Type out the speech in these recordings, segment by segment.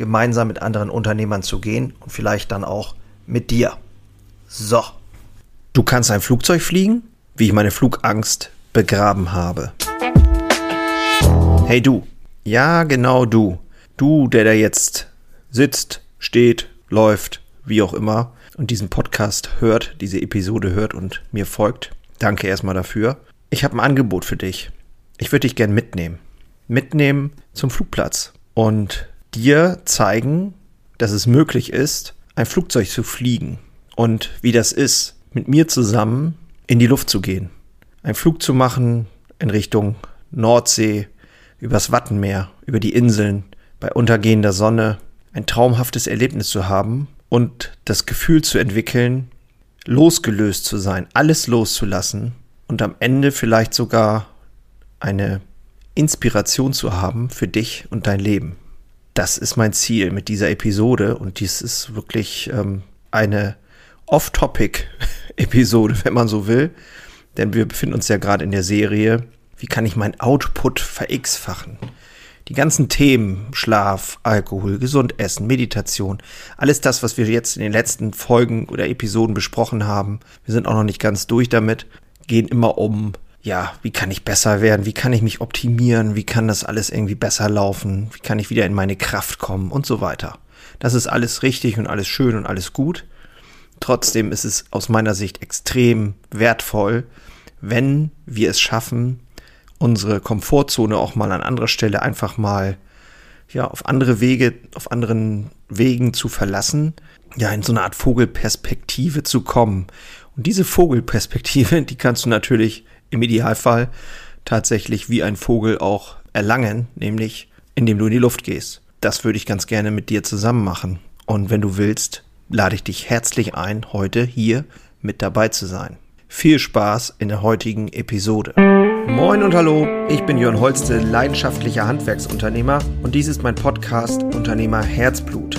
gemeinsam mit anderen Unternehmern zu gehen und vielleicht dann auch mit dir. So. Du kannst ein Flugzeug fliegen, wie ich meine Flugangst begraben habe. Hey du. Ja, genau du. Du, der da jetzt sitzt, steht, läuft, wie auch immer und diesen Podcast hört, diese Episode hört und mir folgt. Danke erstmal dafür. Ich habe ein Angebot für dich. Ich würde dich gern mitnehmen. Mitnehmen zum Flugplatz und dir zeigen, dass es möglich ist, ein Flugzeug zu fliegen und wie das ist, mit mir zusammen in die Luft zu gehen. Ein Flug zu machen in Richtung Nordsee, übers Wattenmeer, über die Inseln, bei untergehender Sonne, ein traumhaftes Erlebnis zu haben und das Gefühl zu entwickeln, losgelöst zu sein, alles loszulassen und am Ende vielleicht sogar eine Inspiration zu haben für dich und dein Leben das ist mein Ziel mit dieser Episode und dies ist wirklich ähm, eine Off-Topic-Episode, wenn man so will. Denn wir befinden uns ja gerade in der Serie, wie kann ich mein Output ver-X-fachen? Die ganzen Themen, Schlaf, Alkohol, gesund essen, Meditation, alles das, was wir jetzt in den letzten Folgen oder Episoden besprochen haben, wir sind auch noch nicht ganz durch damit, gehen immer um ja, wie kann ich besser werden, wie kann ich mich optimieren, wie kann das alles irgendwie besser laufen, wie kann ich wieder in meine Kraft kommen und so weiter. Das ist alles richtig und alles schön und alles gut. Trotzdem ist es aus meiner Sicht extrem wertvoll, wenn wir es schaffen, unsere Komfortzone auch mal an anderer Stelle einfach mal ja, auf andere Wege, auf anderen Wegen zu verlassen, ja, in so eine Art Vogelperspektive zu kommen. Und diese Vogelperspektive, die kannst du natürlich im Idealfall tatsächlich wie ein Vogel auch erlangen, nämlich indem du in die Luft gehst. Das würde ich ganz gerne mit dir zusammen machen. Und wenn du willst, lade ich dich herzlich ein, heute hier mit dabei zu sein. Viel Spaß in der heutigen Episode. Moin und hallo, ich bin Jörn Holste, leidenschaftlicher Handwerksunternehmer und dies ist mein Podcast Unternehmer Herzblut.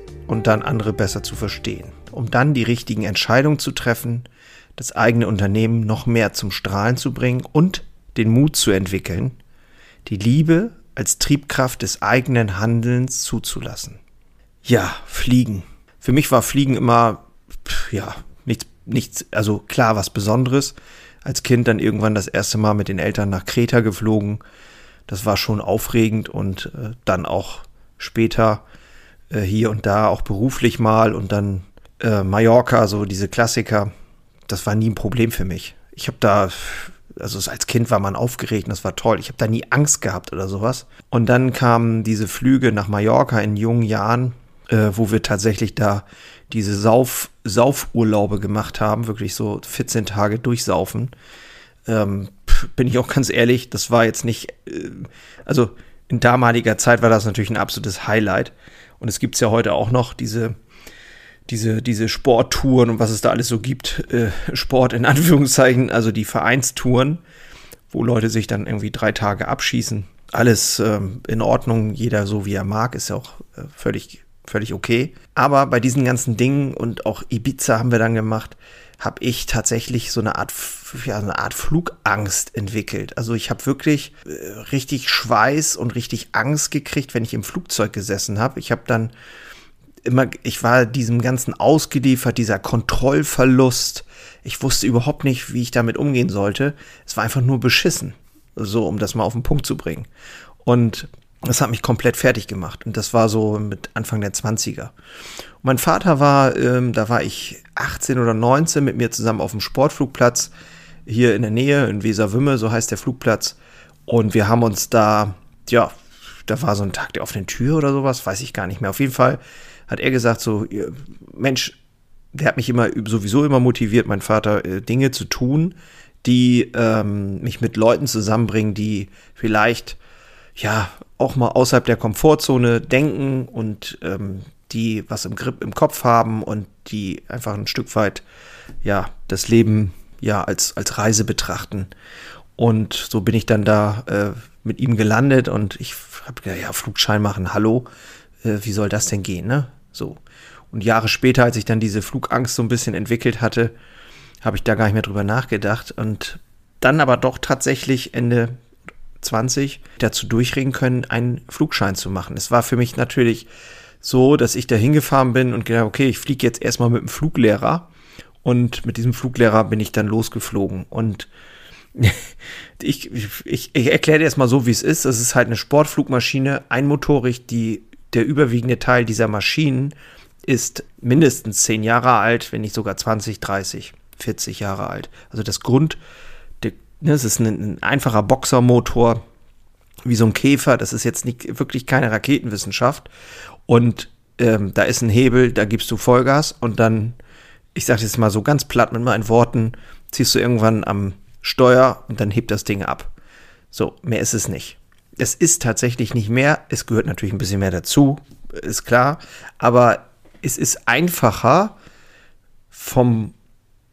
und dann andere besser zu verstehen, um dann die richtigen Entscheidungen zu treffen, das eigene Unternehmen noch mehr zum Strahlen zu bringen und den Mut zu entwickeln, die Liebe als Triebkraft des eigenen Handelns zuzulassen. Ja, Fliegen. Für mich war Fliegen immer, ja, nichts, nichts, also klar was Besonderes. Als Kind dann irgendwann das erste Mal mit den Eltern nach Kreta geflogen. Das war schon aufregend und äh, dann auch später äh, hier und da auch beruflich mal und dann äh, Mallorca, so diese Klassiker. Das war nie ein Problem für mich. Ich habe da, also als Kind war man aufgeregt und das war toll. Ich habe da nie Angst gehabt oder sowas. Und dann kamen diese Flüge nach Mallorca in jungen Jahren, äh, wo wir tatsächlich da diese Sauf, Saufurlaube gemacht haben, wirklich so 14 Tage durchsaufen. Ähm, bin ich auch ganz ehrlich, das war jetzt nicht, äh, also in damaliger Zeit war das natürlich ein absolutes Highlight. Und es gibt ja heute auch noch diese, diese, diese Sporttouren und was es da alles so gibt. Äh, Sport in Anführungszeichen, also die Vereinstouren, wo Leute sich dann irgendwie drei Tage abschießen. Alles ähm, in Ordnung, jeder so wie er mag, ist ja auch äh, völlig, völlig okay. Aber bei diesen ganzen Dingen und auch Ibiza haben wir dann gemacht, habe ich tatsächlich so eine Art, ja, eine Art Flugangst entwickelt. Also ich habe wirklich äh, richtig Schweiß und richtig Angst gekriegt, wenn ich im Flugzeug gesessen habe. Ich habe dann immer, ich war diesem Ganzen ausgeliefert, dieser Kontrollverlust. Ich wusste überhaupt nicht, wie ich damit umgehen sollte. Es war einfach nur beschissen. So, um das mal auf den Punkt zu bringen. Und Das hat mich komplett fertig gemacht. Und das war so mit Anfang der 20er. Und mein Vater war, ähm, da war ich 18 oder 19 mit mir zusammen auf dem Sportflugplatz hier in der Nähe, in Weserwümme, so heißt der Flugplatz. Und wir haben uns da, ja, da war so ein Tag der offenen Tür oder sowas, weiß ich gar nicht mehr. Auf jeden Fall hat er gesagt, so, Mensch, der hat mich immer sowieso immer motiviert, mein Vater, äh, Dinge zu tun, die ähm, mich mit Leuten zusammenbringen, die vielleicht ja auch mal außerhalb der Komfortzone denken und ähm, die was im Grip im Kopf haben und die einfach ein Stück weit ja das Leben ja als als Reise betrachten. Und so bin ich dann da äh, mit ihm gelandet und ich habe gedacht, ja, Flugschein machen, hallo, äh, wie soll das denn gehen, ne? So. Und Jahre später, als ich dann diese Flugangst so ein bisschen entwickelt hatte, habe ich da gar nicht mehr drüber nachgedacht und dann aber doch tatsächlich Ende 20 dazu durchregen können, einen Flugschein zu machen. Es war für mich natürlich so, dass ich da hingefahren bin und gedacht, okay, ich fliege jetzt erstmal mit dem Fluglehrer und mit diesem Fluglehrer bin ich dann losgeflogen und ich, ich, ich erkläre dir erstmal so, wie es ist. Es ist halt eine Sportflugmaschine, einmotorig, die, der überwiegende Teil dieser Maschinen ist mindestens 10 Jahre alt, wenn nicht sogar 20, 30. 40 Jahre alt. Also das Grund, ne, ist ein, ein einfacher Boxermotor, wie so ein Käfer. Das ist jetzt nicht, wirklich keine Raketenwissenschaft. Und ähm, da ist ein Hebel, da gibst du Vollgas und dann, ich sage jetzt mal so ganz platt mit meinen Worten, ziehst du irgendwann am Steuer und dann hebt das Ding ab. So, mehr ist es nicht. Es ist tatsächlich nicht mehr. Es gehört natürlich ein bisschen mehr dazu, ist klar. Aber es ist einfacher vom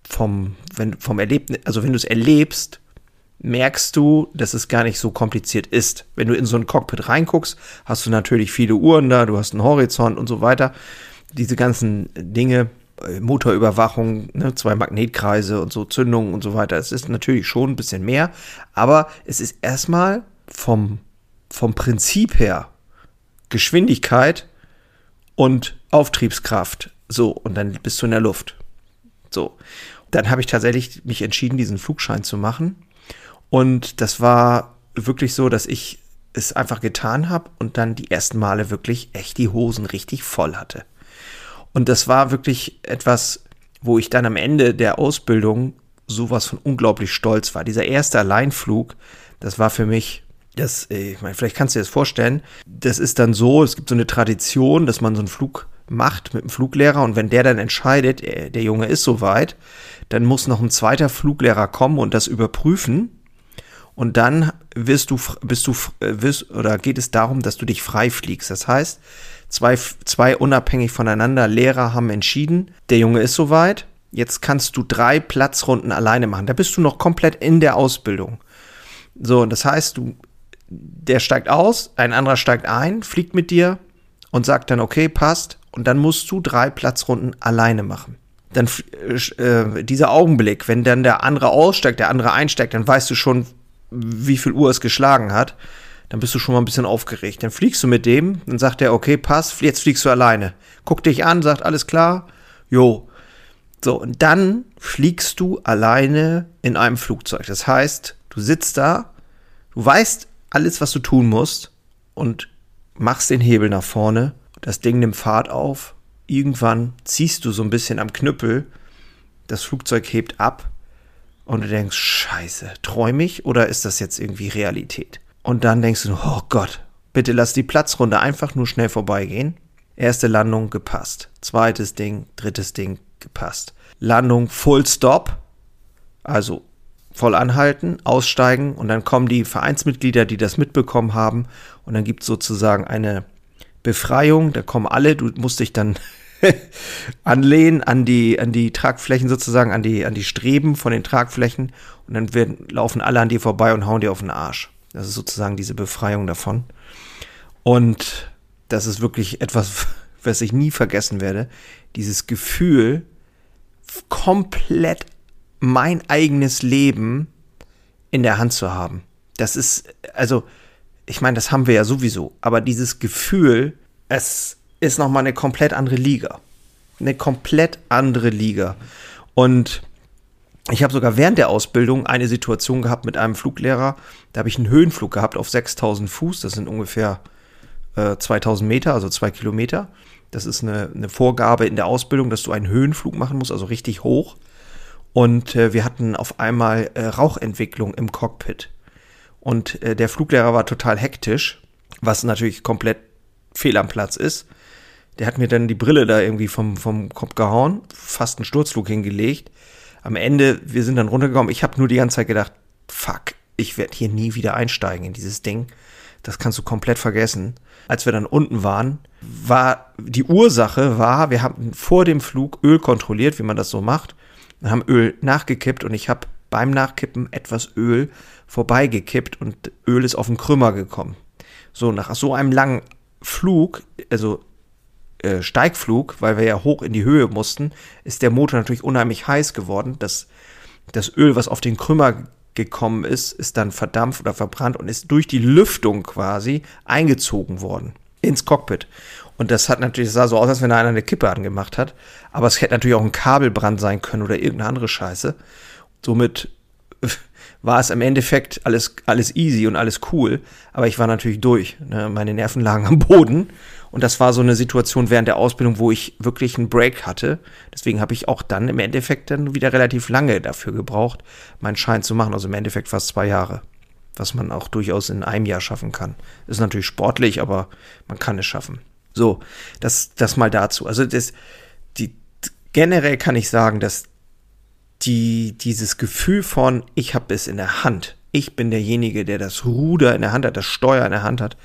vom, wenn, vom Erlebnis, also wenn du es erlebst, merkst du, dass es gar nicht so kompliziert ist. Wenn du in so ein Cockpit reinguckst, hast du natürlich viele Uhren da, du hast einen Horizont und so weiter. Diese ganzen Dinge, äh, Motorüberwachung, ne, zwei Magnetkreise und so, Zündungen und so weiter. Es ist natürlich schon ein bisschen mehr, aber es ist erstmal vom, vom Prinzip her Geschwindigkeit und Auftriebskraft. So, und dann bist du in der Luft. So dann habe ich tatsächlich mich entschieden, diesen Flugschein zu machen. Und das war wirklich so, dass ich es einfach getan habe und dann die ersten Male wirklich echt die Hosen richtig voll hatte. Und das war wirklich etwas, wo ich dann am Ende der Ausbildung sowas von unglaublich stolz war. Dieser erste Alleinflug, das war für mich, das, äh, ich meine, vielleicht kannst du dir das vorstellen, das ist dann so, es gibt so eine Tradition, dass man so einen Flug macht mit dem Fluglehrer und wenn der dann entscheidet, äh, der Junge ist soweit, dann muss noch ein zweiter Fluglehrer kommen und das überprüfen. Und dann wirst du, bist du, äh, wirst, oder geht es darum, dass du dich frei fliegst. Das heißt, zwei, zwei unabhängig voneinander Lehrer haben entschieden, der Junge ist soweit. Jetzt kannst du drei Platzrunden alleine machen. Da bist du noch komplett in der Ausbildung. So, das heißt, du, der steigt aus, ein anderer steigt ein, fliegt mit dir und sagt dann, okay, passt. Und dann musst du drei Platzrunden alleine machen dann äh, dieser Augenblick, wenn dann der andere aussteigt, der andere einsteigt, dann weißt du schon, wie viel Uhr es geschlagen hat. Dann bist du schon mal ein bisschen aufgeregt. Dann fliegst du mit dem, dann sagt er, okay, pass, jetzt fliegst du alleine. Guckt dich an, sagt, alles klar, jo. So, und dann fliegst du alleine in einem Flugzeug. Das heißt, du sitzt da, du weißt alles, was du tun musst und machst den Hebel nach vorne. Das Ding nimmt Fahrt auf irgendwann ziehst du so ein bisschen am Knüppel, das Flugzeug hebt ab und du denkst, scheiße, träume ich oder ist das jetzt irgendwie Realität? Und dann denkst du, oh Gott, bitte lass die Platzrunde einfach nur schnell vorbeigehen. Erste Landung gepasst. Zweites Ding, drittes Ding gepasst. Landung Full Stop, also voll anhalten, aussteigen und dann kommen die Vereinsmitglieder, die das mitbekommen haben und dann gibt es sozusagen eine Befreiung, da kommen alle, du musst dich dann anlehnen an die, an die Tragflächen sozusagen, an die, an die Streben von den Tragflächen und dann werden, laufen alle an dir vorbei und hauen dir auf den Arsch. Das ist sozusagen diese Befreiung davon. Und das ist wirklich etwas, was ich nie vergessen werde. Dieses Gefühl, komplett mein eigenes Leben in der Hand zu haben. Das ist, also, ich meine, das haben wir ja sowieso, aber dieses Gefühl, es ist nochmal eine komplett andere Liga. Eine komplett andere Liga. Und ich habe sogar während der Ausbildung eine Situation gehabt mit einem Fluglehrer. Da habe ich einen Höhenflug gehabt auf 6000 Fuß. Das sind ungefähr äh, 2000 Meter, also zwei Kilometer. Das ist eine, eine, Vorgabe in der Ausbildung, dass du einen Höhenflug machen musst, also richtig hoch. Und äh, wir hatten auf einmal äh, Rauchentwicklung im Cockpit. Und äh, der Fluglehrer war total hektisch, was natürlich komplett fehl am Platz ist. Der hat mir dann die Brille da irgendwie vom, vom Kopf gehauen, fast einen Sturzflug hingelegt. Am Ende, wir sind dann runtergekommen. Ich habe nur die ganze Zeit gedacht, fuck, ich werde hier nie wieder einsteigen in dieses Ding. Das kannst du komplett vergessen. Als wir dann unten waren, war die Ursache war, wir haben vor dem Flug Öl kontrolliert, wie man das so macht. Wir haben Öl nachgekippt und ich habe beim Nachkippen etwas Öl vorbeigekippt und Öl ist auf den Krümmer gekommen. So, nach so einem langen Flug, also äh, Steigflug, weil wir ja hoch in die Höhe mussten, ist der Motor natürlich unheimlich heiß geworden. Das, das Öl, was auf den Krümmer gekommen ist, ist dann verdampft oder verbrannt und ist durch die Lüftung quasi eingezogen worden ins Cockpit. Und das hat natürlich, das sah so aus, als wenn da einer eine Kippe angemacht hat. Aber es hätte natürlich auch ein Kabelbrand sein können oder irgendeine andere Scheiße. Somit war es im Endeffekt alles, alles easy und alles cool. Aber ich war natürlich durch. Ne? Meine Nerven lagen am Boden. Und das war so eine Situation während der Ausbildung, wo ich wirklich einen Break hatte. Deswegen habe ich auch dann im Endeffekt dann wieder relativ lange dafür gebraucht, meinen Schein zu machen. Also im Endeffekt fast zwei Jahre. Was man auch durchaus in einem Jahr schaffen kann. Ist natürlich sportlich, aber man kann es schaffen. So, das, das mal dazu. Also das, die, generell kann ich sagen, dass die, dieses Gefühl von, ich habe es in der Hand, ich bin derjenige, der das Ruder in der Hand hat, das Steuer in der Hand hat,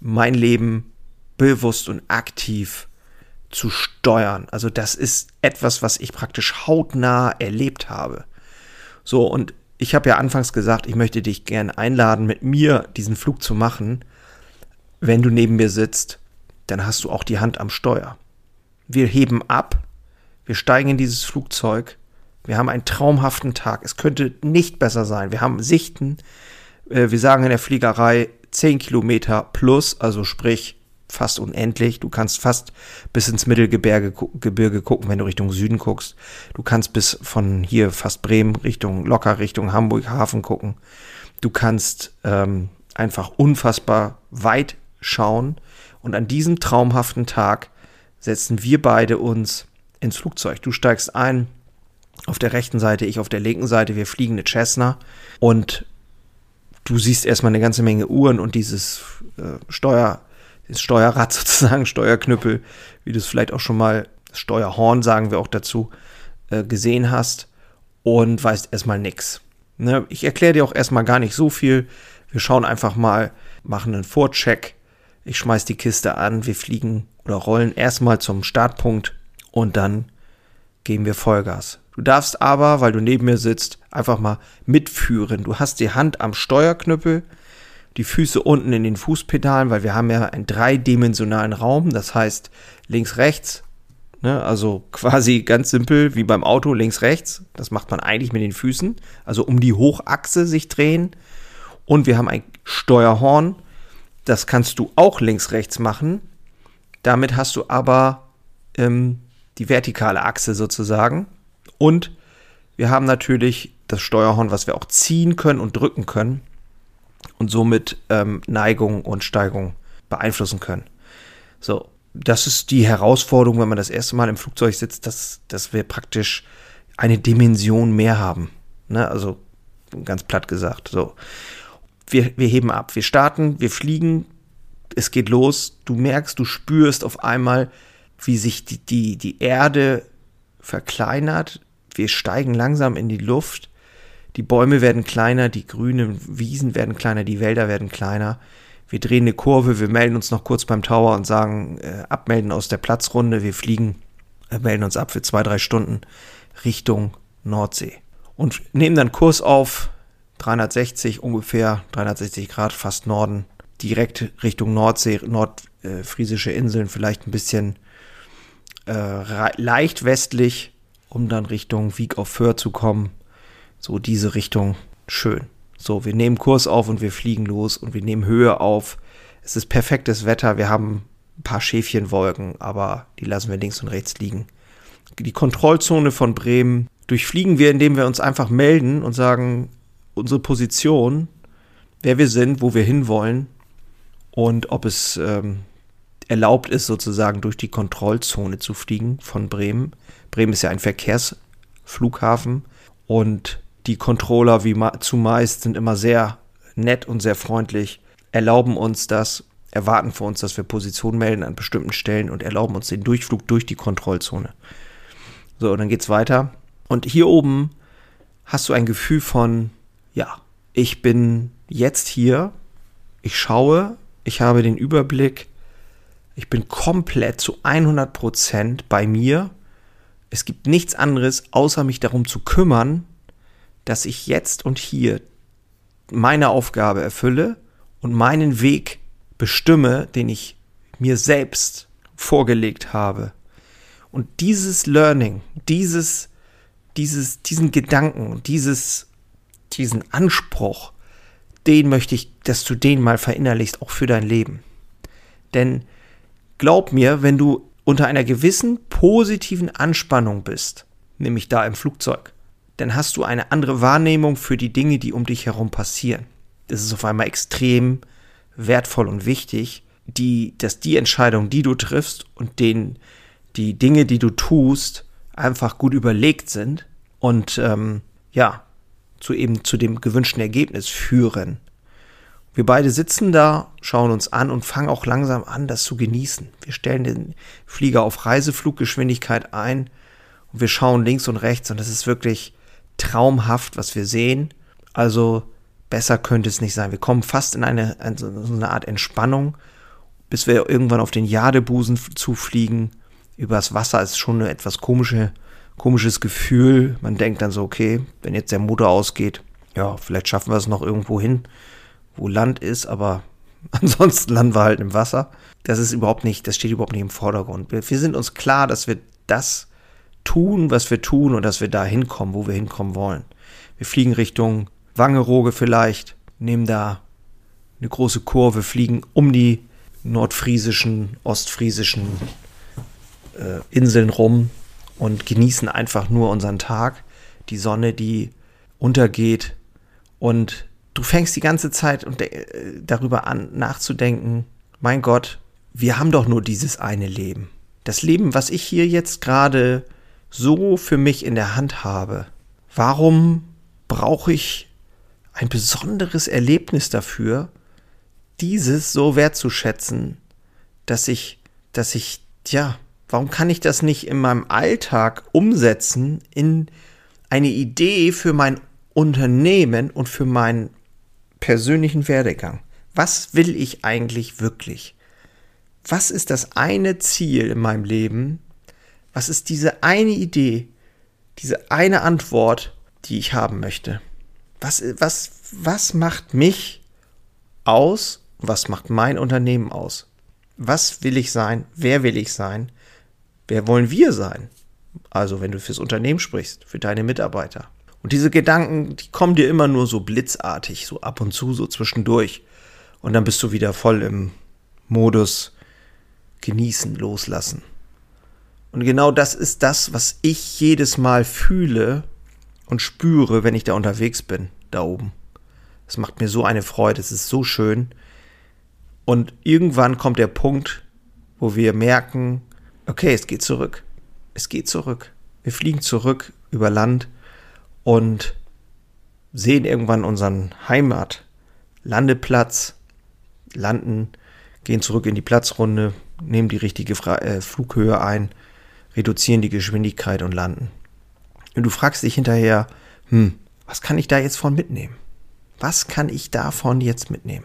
mein Leben bewusst und aktiv zu steuern. Also das ist etwas, was ich praktisch hautnah erlebt habe. So, und ich habe ja anfangs gesagt, ich möchte dich gerne einladen, mit mir diesen Flug zu machen. Wenn du neben mir sitzt, dann hast du auch die Hand am Steuer. Wir heben ab, wir steigen in dieses Flugzeug, wir haben einen traumhaften Tag. Es könnte nicht besser sein. Wir haben Sichten, äh, wir sagen in der Fliegerei 10 Kilometer plus, also sprich fast unendlich. Du kannst fast bis ins Mittelgebirge Gebirge gucken, wenn du Richtung Süden guckst. Du kannst bis von hier fast Bremen Richtung locker Richtung Hamburg Hafen gucken. Du kannst ähm, einfach unfassbar weit schauen. Und an diesem traumhaften Tag setzen wir beide uns ins Flugzeug. Du steigst ein auf der rechten Seite, ich auf der linken Seite. Wir fliegen eine Cessna und du siehst erstmal eine ganze Menge Uhren und dieses äh, Steuer das Steuerrad sozusagen, Steuerknüppel, wie du es vielleicht auch schon mal, Steuerhorn sagen wir auch dazu, äh, gesehen hast und weißt erstmal nichts. Ne? Ich erkläre dir auch erstmal gar nicht so viel. Wir schauen einfach mal, machen einen Vorcheck. Ich schmeiß die Kiste an, wir fliegen oder rollen erstmal zum Startpunkt und dann geben wir Vollgas. Du darfst aber, weil du neben mir sitzt, einfach mal mitführen. Du hast die Hand am Steuerknüppel, die Füße unten in den Fußpedalen, weil wir haben ja einen dreidimensionalen Raum, das heißt links, rechts, ne, also quasi ganz simpel wie beim Auto links, rechts, das macht man eigentlich mit den Füßen, also um die Hochachse sich drehen. Und wir haben ein Steuerhorn, das kannst du auch links, rechts machen, damit hast du aber ähm, die vertikale Achse sozusagen. Und wir haben natürlich das Steuerhorn, was wir auch ziehen können und drücken können und somit ähm, Neigung und Steigung beeinflussen können. So, das ist die Herausforderung, wenn man das erste Mal im Flugzeug sitzt, dass, dass wir praktisch eine Dimension mehr haben. Ne? Also ganz platt gesagt. So. Wir, wir heben ab, wir starten, wir fliegen, es geht los, du merkst, du spürst auf einmal, wie sich die, die, die Erde verkleinert, wir steigen langsam in die Luft die Bäume werden kleiner, die grünen Wiesen werden kleiner, die Wälder werden kleiner. Wir drehen eine Kurve, wir melden uns noch kurz beim Tower und sagen, äh, abmelden aus der Platzrunde. Wir fliegen, äh, melden uns ab für zwei, drei Stunden Richtung Nordsee. Und nehmen dann Kurs auf, 360 ungefähr, 360 Grad, fast Norden, direkt Richtung Nordsee, nordfriesische äh, Inseln, vielleicht ein bisschen äh, leicht westlich, um dann Richtung Wieg auf Föhr zu kommen so diese Richtung schön. So, wir nehmen Kurs auf und wir fliegen los und wir nehmen Höhe auf. Es ist perfektes Wetter. Wir haben ein paar Schäfchenwolken, aber die lassen wir links und rechts liegen. Die Kontrollzone von Bremen durchfliegen wir, indem wir uns einfach melden und sagen, unsere Position, wer wir sind, wo wir hinwollen und ob es ähm, erlaubt ist, sozusagen durch die Kontrollzone zu fliegen von Bremen. Bremen ist ja ein Verkehrsflughafen und die Controller, wie zumeist, sind immer sehr nett und sehr freundlich, erlauben uns das, erwarten für uns, dass wir Position melden an bestimmten Stellen und erlauben uns den Durchflug durch die Kontrollzone. So, dann geht's weiter. Und hier oben hast du ein Gefühl von, ja, ich bin jetzt hier, ich schaue, ich habe den Überblick, ich bin komplett zu 100% bei mir. Es gibt nichts anderes, außer mich darum zu kümmern, dass ich jetzt und hier meine Aufgabe erfülle und meinen Weg bestimme, den ich mir selbst vorgelegt habe. Und dieses Learning, dieses, dieses, diesen Gedanken, dieses, diesen Anspruch, den möchte ich, dass du den mal verinnerlichst, auch für dein Leben. Denn glaub mir, wenn du unter einer gewissen positiven Anspannung bist, nämlich da im Flugzeug, dann hast du eine andere Wahrnehmung für die Dinge, die um dich herum passieren. Das ist auf einmal extrem wertvoll und wichtig, die, dass die Entscheidung, die du triffst und den, die Dinge, die du tust, einfach gut überlegt sind und ähm, ja, zu eben zu dem gewünschten Ergebnis führen. Wir beide sitzen da, schauen uns an und fangen auch langsam an, das zu genießen. Wir stellen den Flieger auf Reisefluggeschwindigkeit ein und wir schauen links und rechts und es ist wirklich traumhaft, was wir sehen. Also besser könnte es nicht sein. Wir kommen fast in eine, in so eine Art Entspannung, bis wir irgendwann auf den Jadebusen zufliegen. Übers Wasser ist schon eine etwas komische, komisches Gefühl. Man denkt dann so, okay, wenn jetzt der Motor ausgeht, ja, vielleicht schaffen wir es noch irgendwo hin, wo Land ist, aber ansonsten landen wir halt im Wasser. Das ist überhaupt nicht, das steht überhaupt nicht im Vordergrund. Wir, wir sind uns klar, dass wir das tun, was wir tun und dass wir da hinkommen, wo wir hinkommen wollen. Wir fliegen Richtung Wangerooge vielleicht, nehmen da eine große Kurve, fliegen um die nordfriesischen, ostfriesischen äh, Inseln rum und genießen einfach nur unseren Tag, die Sonne, die untergeht und du fängst die ganze Zeit und äh, darüber an nachzudenken, mein Gott, wir haben doch nur dieses eine Leben. Das Leben, was ich hier jetzt gerade so für mich in der Hand habe, warum brauche ich ein besonderes Erlebnis dafür, dieses so wertzuschätzen, dass ich, dass ich, ja, warum kann ich das nicht in meinem Alltag umsetzen in eine Idee für mein Unternehmen und für meinen persönlichen Werdegang? Was will ich eigentlich wirklich? Was ist das eine Ziel in meinem Leben, was ist diese eine Idee, diese eine Antwort, die ich haben möchte? Was, was, was macht mich aus? Was macht mein Unternehmen aus? Was will ich sein? Wer will ich sein? Wer wollen wir sein? Also, wenn du fürs Unternehmen sprichst, für deine Mitarbeiter. Und diese Gedanken, die kommen dir immer nur so blitzartig, so ab und zu, so zwischendurch. Und dann bist du wieder voll im Modus genießen, loslassen. Und genau das ist das, was ich jedes Mal fühle und spüre, wenn ich da unterwegs bin, da oben. Es macht mir so eine Freude, es ist so schön. Und irgendwann kommt der Punkt, wo wir merken, okay, es geht zurück. Es geht zurück. Wir fliegen zurück über Land und sehen irgendwann unseren Heimatlandeplatz, landen, gehen zurück in die Platzrunde, nehmen die richtige äh, Flughöhe ein reduzieren die Geschwindigkeit und landen. Und du fragst dich hinterher, hm, was kann ich da jetzt von mitnehmen? Was kann ich davon jetzt mitnehmen?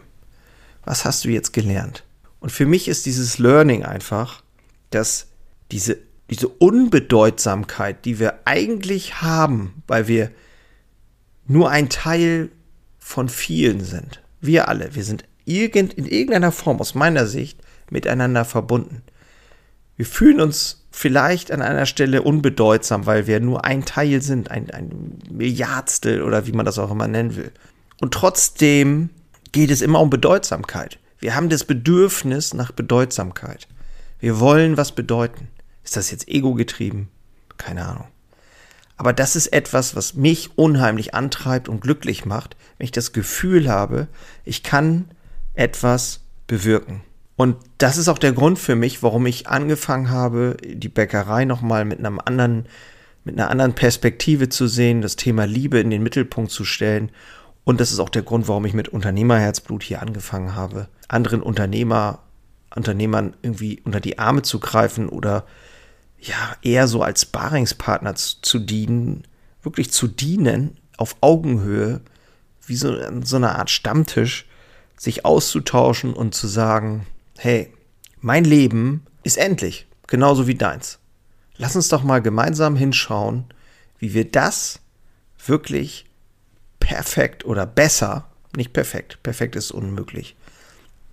Was hast du jetzt gelernt? Und für mich ist dieses Learning einfach, dass diese, diese Unbedeutsamkeit, die wir eigentlich haben, weil wir nur ein Teil von vielen sind. Wir alle, wir sind irgend, in irgendeiner Form aus meiner Sicht miteinander verbunden. Wir fühlen uns vielleicht an einer Stelle unbedeutsam, weil wir nur ein Teil sind, ein, ein Milliardstel oder wie man das auch immer nennen will. Und trotzdem geht es immer um Bedeutsamkeit. Wir haben das Bedürfnis nach Bedeutsamkeit. Wir wollen was bedeuten. Ist das jetzt ego getrieben? Keine Ahnung. Aber das ist etwas, was mich unheimlich antreibt und glücklich macht, wenn ich das Gefühl habe, ich kann etwas bewirken. Und das ist auch der Grund für mich, warum ich angefangen habe, die Bäckerei nochmal mit einem anderen, mit einer anderen Perspektive zu sehen, das Thema Liebe in den Mittelpunkt zu stellen. Und das ist auch der Grund, warum ich mit Unternehmerherzblut hier angefangen habe, anderen Unternehmer, Unternehmern irgendwie unter die Arme zu greifen oder ja, eher so als Baringspartner zu dienen, wirklich zu dienen, auf Augenhöhe, wie so, so eine Art Stammtisch, sich auszutauschen und zu sagen, hey, mein Leben ist endlich, genauso wie deins. Lass uns doch mal gemeinsam hinschauen, wie wir das wirklich perfekt oder besser, nicht perfekt, perfekt ist unmöglich,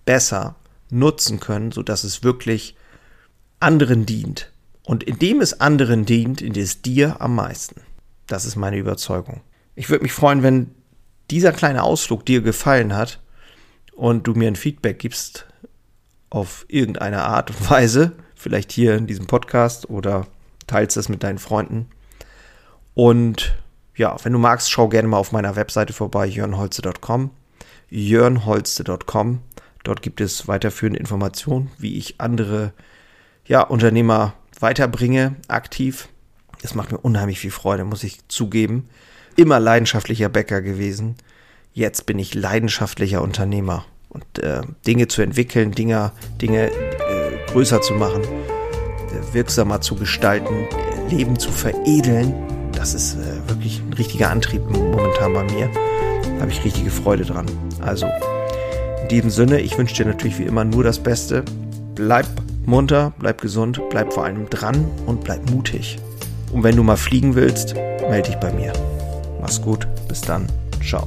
besser nutzen können, sodass es wirklich anderen dient. Und indem es anderen dient, dient es dir am meisten. Das ist meine Überzeugung. Ich würde mich freuen, wenn dieser kleine Ausflug dir gefallen hat und du mir ein Feedback gibst auf irgendeine Art und Weise, vielleicht hier in diesem Podcast oder teilst es mit deinen Freunden. Und ja, wenn du magst, schau gerne mal auf meiner Webseite vorbei, jörnholze.com. jörnholze.com. Dort gibt es weiterführende Informationen, wie ich andere ja, Unternehmer weiterbringe, aktiv. Das macht mir unheimlich viel Freude, muss ich zugeben. Immer leidenschaftlicher Bäcker gewesen. Jetzt bin ich leidenschaftlicher Unternehmer. Und äh, Dinge zu entwickeln, Dinge, Dinge äh, größer zu machen, äh, wirksamer zu gestalten, Leben zu veredeln, das ist äh, wirklich ein richtiger Antrieb momentan bei mir. Da habe ich richtige Freude dran. Also, in diesem Sinne, ich wünsche dir natürlich wie immer nur das Beste. Bleib munter, bleib gesund, bleib vor allem dran und bleib mutig. Und wenn du mal fliegen willst, melde dich bei mir. Mach's gut, bis dann, ciao.